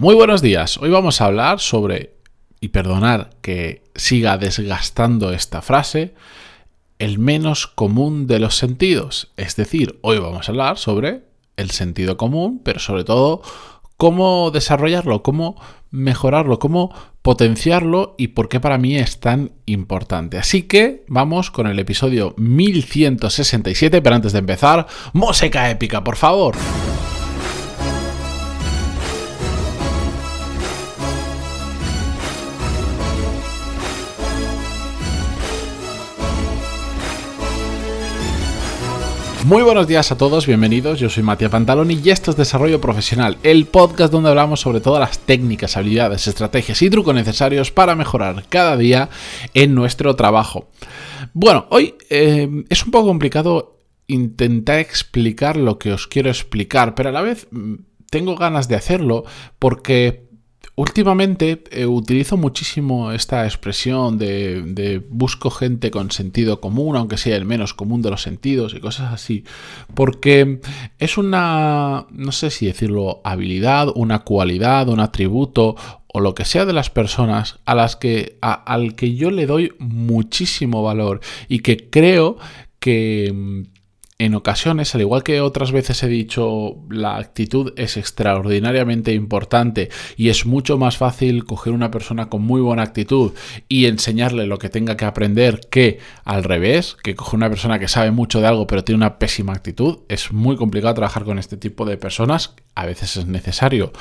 Muy buenos días. Hoy vamos a hablar sobre, y perdonar que siga desgastando esta frase, el menos común de los sentidos. Es decir, hoy vamos a hablar sobre el sentido común, pero sobre todo cómo desarrollarlo, cómo mejorarlo, cómo potenciarlo y por qué para mí es tan importante. Así que vamos con el episodio 1167, pero antes de empezar, música épica, por favor. Muy buenos días a todos, bienvenidos. Yo soy Matías Pantaloni y esto es Desarrollo Profesional, el podcast donde hablamos sobre todas las técnicas, habilidades, estrategias y trucos necesarios para mejorar cada día en nuestro trabajo. Bueno, hoy eh, es un poco complicado intentar explicar lo que os quiero explicar, pero a la vez mm, tengo ganas de hacerlo porque Últimamente eh, utilizo muchísimo esta expresión de, busco gente con sentido común, aunque sea el menos común de los sentidos y cosas así, porque es una, no sé si decirlo, habilidad, una cualidad, un atributo o lo que sea de las personas a las que al que yo le doy muchísimo valor y que creo que en ocasiones, al igual que otras veces he dicho, la actitud es extraordinariamente importante y es mucho más fácil coger una persona con muy buena actitud y enseñarle lo que tenga que aprender que al revés, que coger una persona que sabe mucho de algo pero tiene una pésima actitud. Es muy complicado trabajar con este tipo de personas. A veces es necesario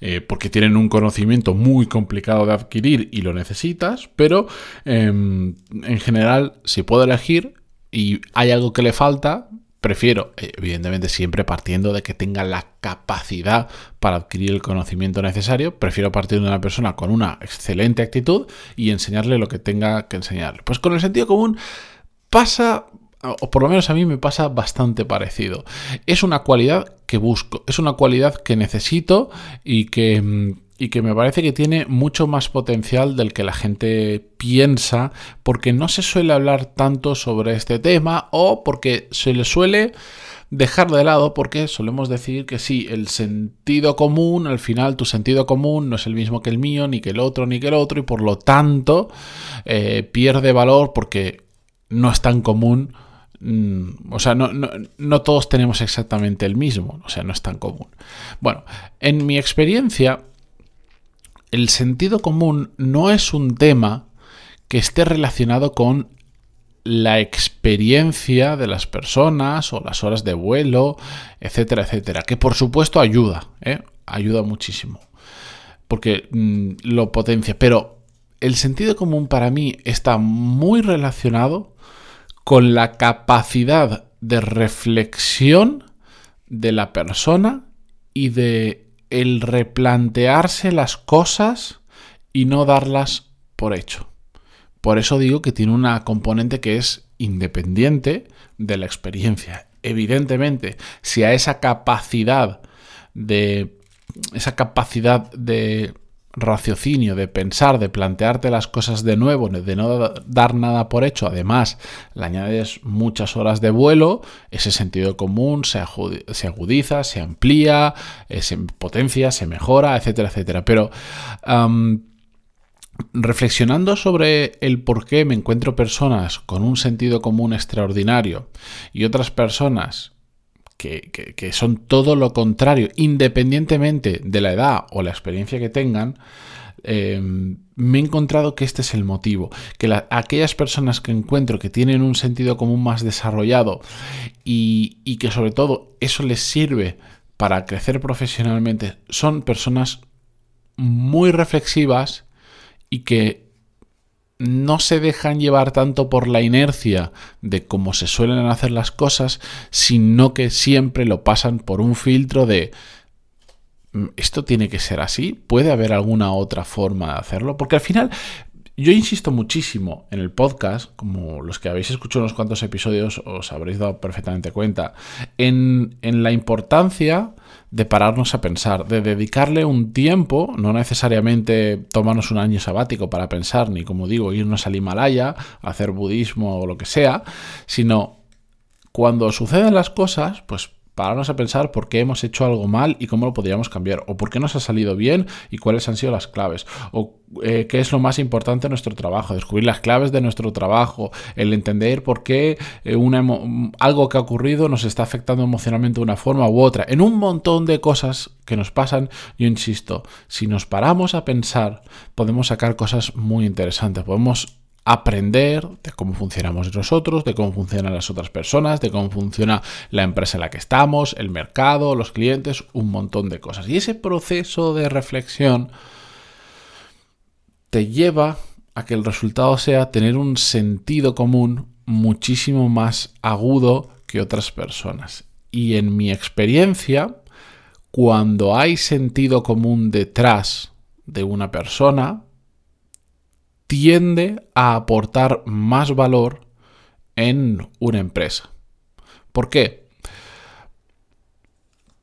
eh, porque tienen un conocimiento muy complicado de adquirir y lo necesitas, pero em, en general, si puedo elegir y hay algo que le falta, Prefiero, evidentemente siempre partiendo de que tenga la capacidad para adquirir el conocimiento necesario, prefiero partir de una persona con una excelente actitud y enseñarle lo que tenga que enseñarle. Pues con el sentido común pasa, o por lo menos a mí me pasa bastante parecido. Es una cualidad que busco, es una cualidad que necesito y que mm, y que me parece que tiene mucho más potencial del que la gente piensa porque no se suele hablar tanto sobre este tema o porque se le suele dejar de lado porque solemos decir que sí, el sentido común, al final tu sentido común no es el mismo que el mío, ni que el otro, ni que el otro y por lo tanto eh, pierde valor porque no es tan común mm, o sea, no, no, todos tenemos exactamente el mismo, o sea, no es tan común. Bueno, en mi experiencia, el sentido común no es un tema que esté relacionado con la experiencia de las personas o las horas de vuelo, etcétera, etcétera, que por supuesto ayuda, ¿eh? ayuda muchísimo, porque mm, lo potencia, pero el sentido común para mí está muy relacionado con la capacidad de reflexión de la persona y de el replantearse las cosas y no darlas por hecho. Por eso digo que tiene una componente que es independiente de la experiencia. Evidentemente, si a esa capacidad de esa capacidad de raciocinio, de pensar, de plantearte las cosas de nuevo, de no dar nada por hecho, además le añades muchas horas de vuelo, ese sentido común se, agudiza, se amplía, eh, se potencia, se mejora, etcétera, etcétera. Pero reflexionando sobre el por qué me encuentro personas con un sentido común extraordinario y otras personas que, son todo lo contrario, independientemente de la edad o la experiencia que tengan, eh, me he encontrado que este es el motivo, que aquellas personas que encuentro que tienen un sentido común más desarrollado y, y que sobre todo eso les sirve para crecer profesionalmente, son personas muy reflexivas y que no se dejan llevar tanto por la inercia de cómo se suelen hacer las cosas, sino que siempre lo pasan por un filtro de mm, esto tiene que ser así, puede haber alguna otra forma de hacerlo, porque al final yo insisto muchísimo en el podcast, como los que habéis escuchado unos cuantos episodios os habréis dado perfectamente cuenta, en, en la importancia de pararnos a pensar, de dedicarle un tiempo, no necesariamente tomarnos un año sabático para pensar, ni como digo, irnos al Himalaya, hacer budismo o lo que sea, sino cuando suceden las cosas, pues pararnos a pensar por qué hemos hecho algo mal y cómo lo podríamos cambiar, o por qué nos ha salido bien y cuáles han sido las claves, o eh, qué es lo más importante en nuestro trabajo, descubrir las claves de nuestro trabajo, el entender por qué eh, algo que ha ocurrido nos está afectando emocionalmente de una forma u otra, en un montón de cosas que nos pasan, yo insisto, si nos paramos a pensar, podemos sacar cosas muy interesantes, podemos aprender de cómo funcionamos nosotros, de cómo funcionan las otras personas, de cómo funciona la empresa en la que estamos, el mercado, los clientes, un montón de cosas. Y ese proceso de reflexión te lleva a que el resultado sea tener un sentido común muchísimo más agudo que otras personas. Y en mi experiencia, cuando hay sentido común detrás de una persona, tiende a aportar más valor en una empresa. ¿Por qué?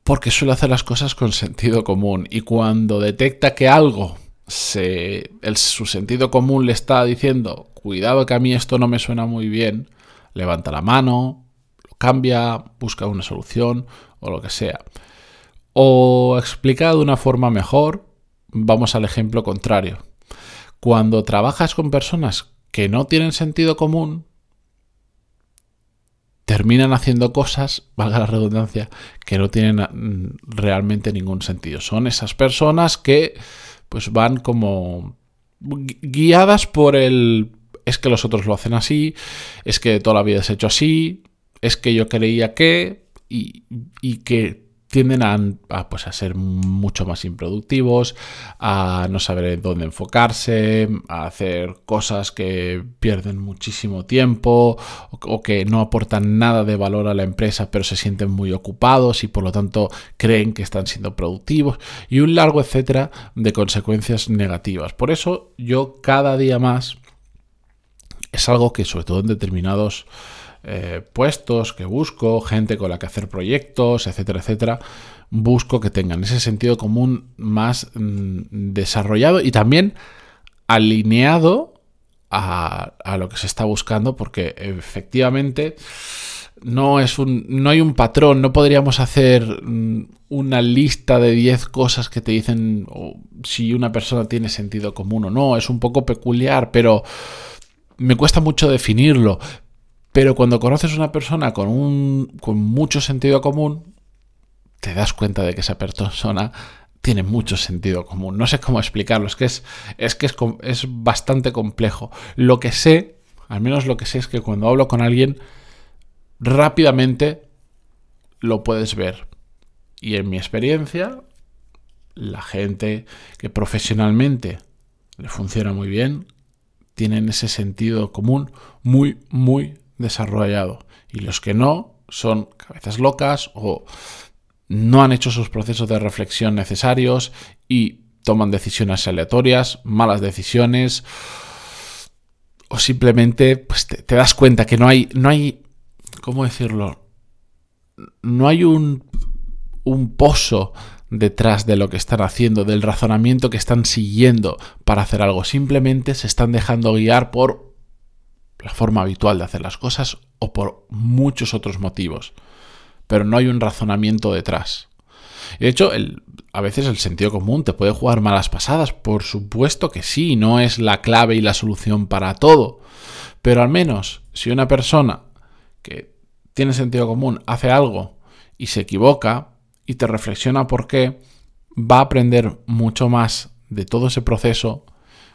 Porque suele hacer las cosas con sentido común y cuando detecta que algo se, su sentido común le está diciendo, cuidado que a mí esto no me suena muy bien, levanta la mano, lo cambia, busca una solución o lo que sea. O explica de una forma mejor, vamos al ejemplo contrario cuando trabajas con personas que no tienen sentido común, terminan haciendo cosas, valga la redundancia, que no tienen mm, realmente ningún sentido. Son esas personas que pues van como guiadas por el es que los otros lo hacen así, es que toda la vida es hecho así, es que yo creía que y que tienden a, pues, a ser mucho más improductivos, a no saber dónde enfocarse, a hacer cosas que pierden muchísimo tiempo o, que no aportan nada de valor a la empresa, pero se sienten muy ocupados y por lo tanto creen que están siendo productivos y un largo etcétera de consecuencias negativas. Por eso yo cada día más es algo que sobre todo en determinados eh, puestos que busco, gente con la que hacer proyectos, etcétera, etcétera, busco que tengan ese sentido común más mm, desarrollado y también alineado a, lo que se está buscando, porque efectivamente no, es un, no hay un patrón, no podríamos hacer mm, una lista de 10 cosas que te dicen si una persona tiene sentido común o no, es un poco peculiar, pero me cuesta mucho definirlo, pero cuando conoces a una persona con, un, con mucho sentido común, te das cuenta de que esa persona tiene mucho sentido común. No sé cómo explicarlo, es que es, es, que es, es bastante complejo. Lo que sé, al menos lo que sé es que cuando hablo con alguien, rápidamente lo puedes ver. Y en mi experiencia, la gente que profesionalmente le funciona muy bien, tienen ese sentido común muy, muy desarrollado. Y los que no son cabezas locas o no han hecho sus procesos de reflexión necesarios y toman decisiones aleatorias, malas decisiones, o simplemente pues, te, das cuenta que no hay, no hay, ¿cómo decirlo? No hay un, un pozo detrás de lo que están haciendo, del razonamiento que están siguiendo para hacer algo. Simplemente se están dejando guiar por la forma habitual de hacer las cosas o por muchos otros motivos. Pero no hay un razonamiento detrás. De hecho, a veces el sentido común te puede jugar malas pasadas. Por supuesto que sí, no es la clave y la solución para todo. Pero al menos si una persona que tiene sentido común hace algo y se equivoca y te reflexiona por qué, va a aprender mucho más de todo ese proceso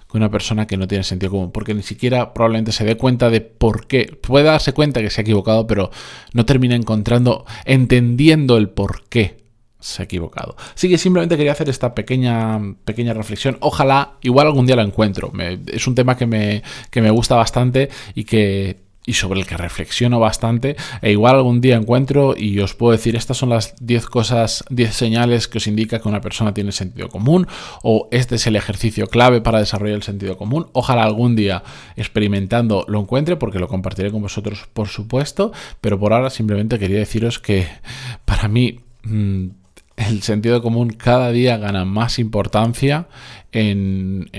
que una persona que no tiene sentido común, porque ni siquiera probablemente se dé cuenta de por qué, puede darse cuenta que se ha equivocado, pero no termina encontrando, entendiendo el por qué se ha equivocado. Así que simplemente quería hacer esta pequeña, pequeña reflexión. Ojalá, igual algún día la encuentro. es un tema que me, que me gusta bastante y que y sobre el que reflexiono bastante. E igual algún día encuentro y os puedo decir, estas son las 10 cosas, 10 señales que os indica que una persona tiene sentido común o este es el ejercicio clave para desarrollar el sentido común. Ojalá algún día experimentando lo encuentre porque lo compartiré con vosotros por supuesto, pero por ahora simplemente quería deciros que para mí... Mm, el sentido común cada día gana más importancia en,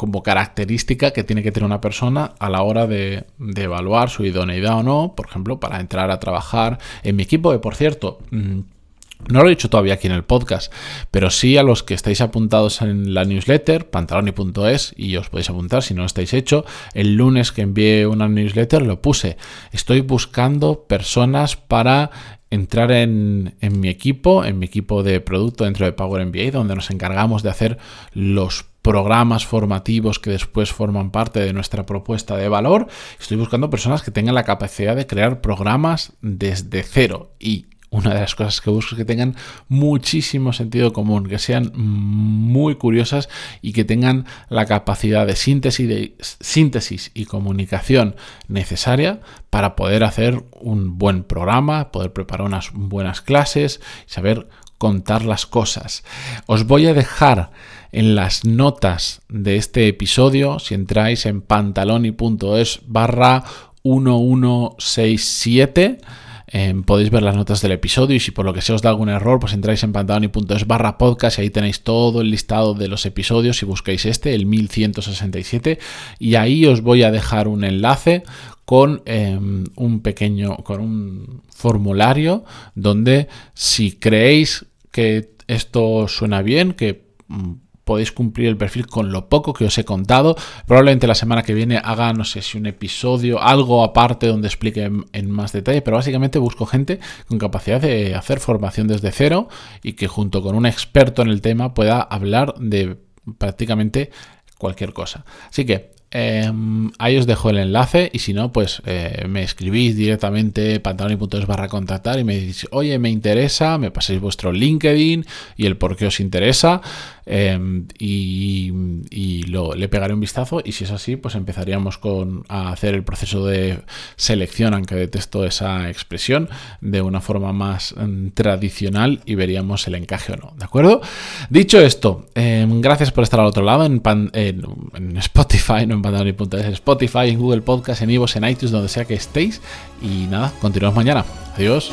como característica que tiene que tener una persona a la hora de, evaluar su idoneidad o no, por ejemplo, para entrar a trabajar en mi equipo, que por cierto... Mm, no lo he dicho todavía aquí en el podcast, pero sí a los que estáis apuntados en la newsletter, pantaloni.es, y os podéis apuntar si no lo estáis hecho. El lunes que envié una newsletter lo puse. Estoy buscando personas para entrar en, mi equipo, en mi equipo de producto dentro de Power MBA, donde nos encargamos de hacer los programas formativos que después forman parte de nuestra propuesta de valor. Estoy buscando personas que tengan la capacidad de crear programas desde cero y una de las cosas que busco es que tengan muchísimo sentido común, que sean muy curiosas y que tengan la capacidad de síntesis, de síntesis y comunicación necesaria para poder hacer un buen programa, poder preparar unas buenas clases, saber contar las cosas. Os voy a dejar en las notas de este episodio, si entráis en pantaloni.es barra 1167, Em, podéis ver las notas del episodio y si por lo que sea os da algún error, pues entráis en pantaloni.es barra podcast y ahí tenéis todo el listado de los episodios si buscáis este, el 1167, y ahí os voy a dejar un enlace con em, un pequeño, con un formulario donde si creéis que esto suena bien, que mm, podéis cumplir el perfil con lo poco que os he contado. Probablemente la semana que viene haga, no sé si un episodio, algo aparte donde explique en, más detalle, pero básicamente busco gente con capacidad de hacer formación desde cero y que junto con un experto en el tema pueda hablar de prácticamente cualquier cosa. Así que Em, ahí os dejo el enlace y si no, pues eh, me escribís directamente pantaloni.es barra contactar y me decís, oye, me interesa, me paséis vuestro LinkedIn y el por qué os interesa em, y, le pegaré un vistazo y si es así, pues empezaríamos con, a hacer el proceso de selección, aunque detesto esa expresión, de una forma más em, tradicional y veríamos el encaje o no, ¿de acuerdo? Dicho esto, gracias por estar al otro lado en, en Spotify, no en Spotify, en Google Podcast, en Ivo, en iTunes, donde sea que estéis. Y nada, continuamos mañana. Adiós.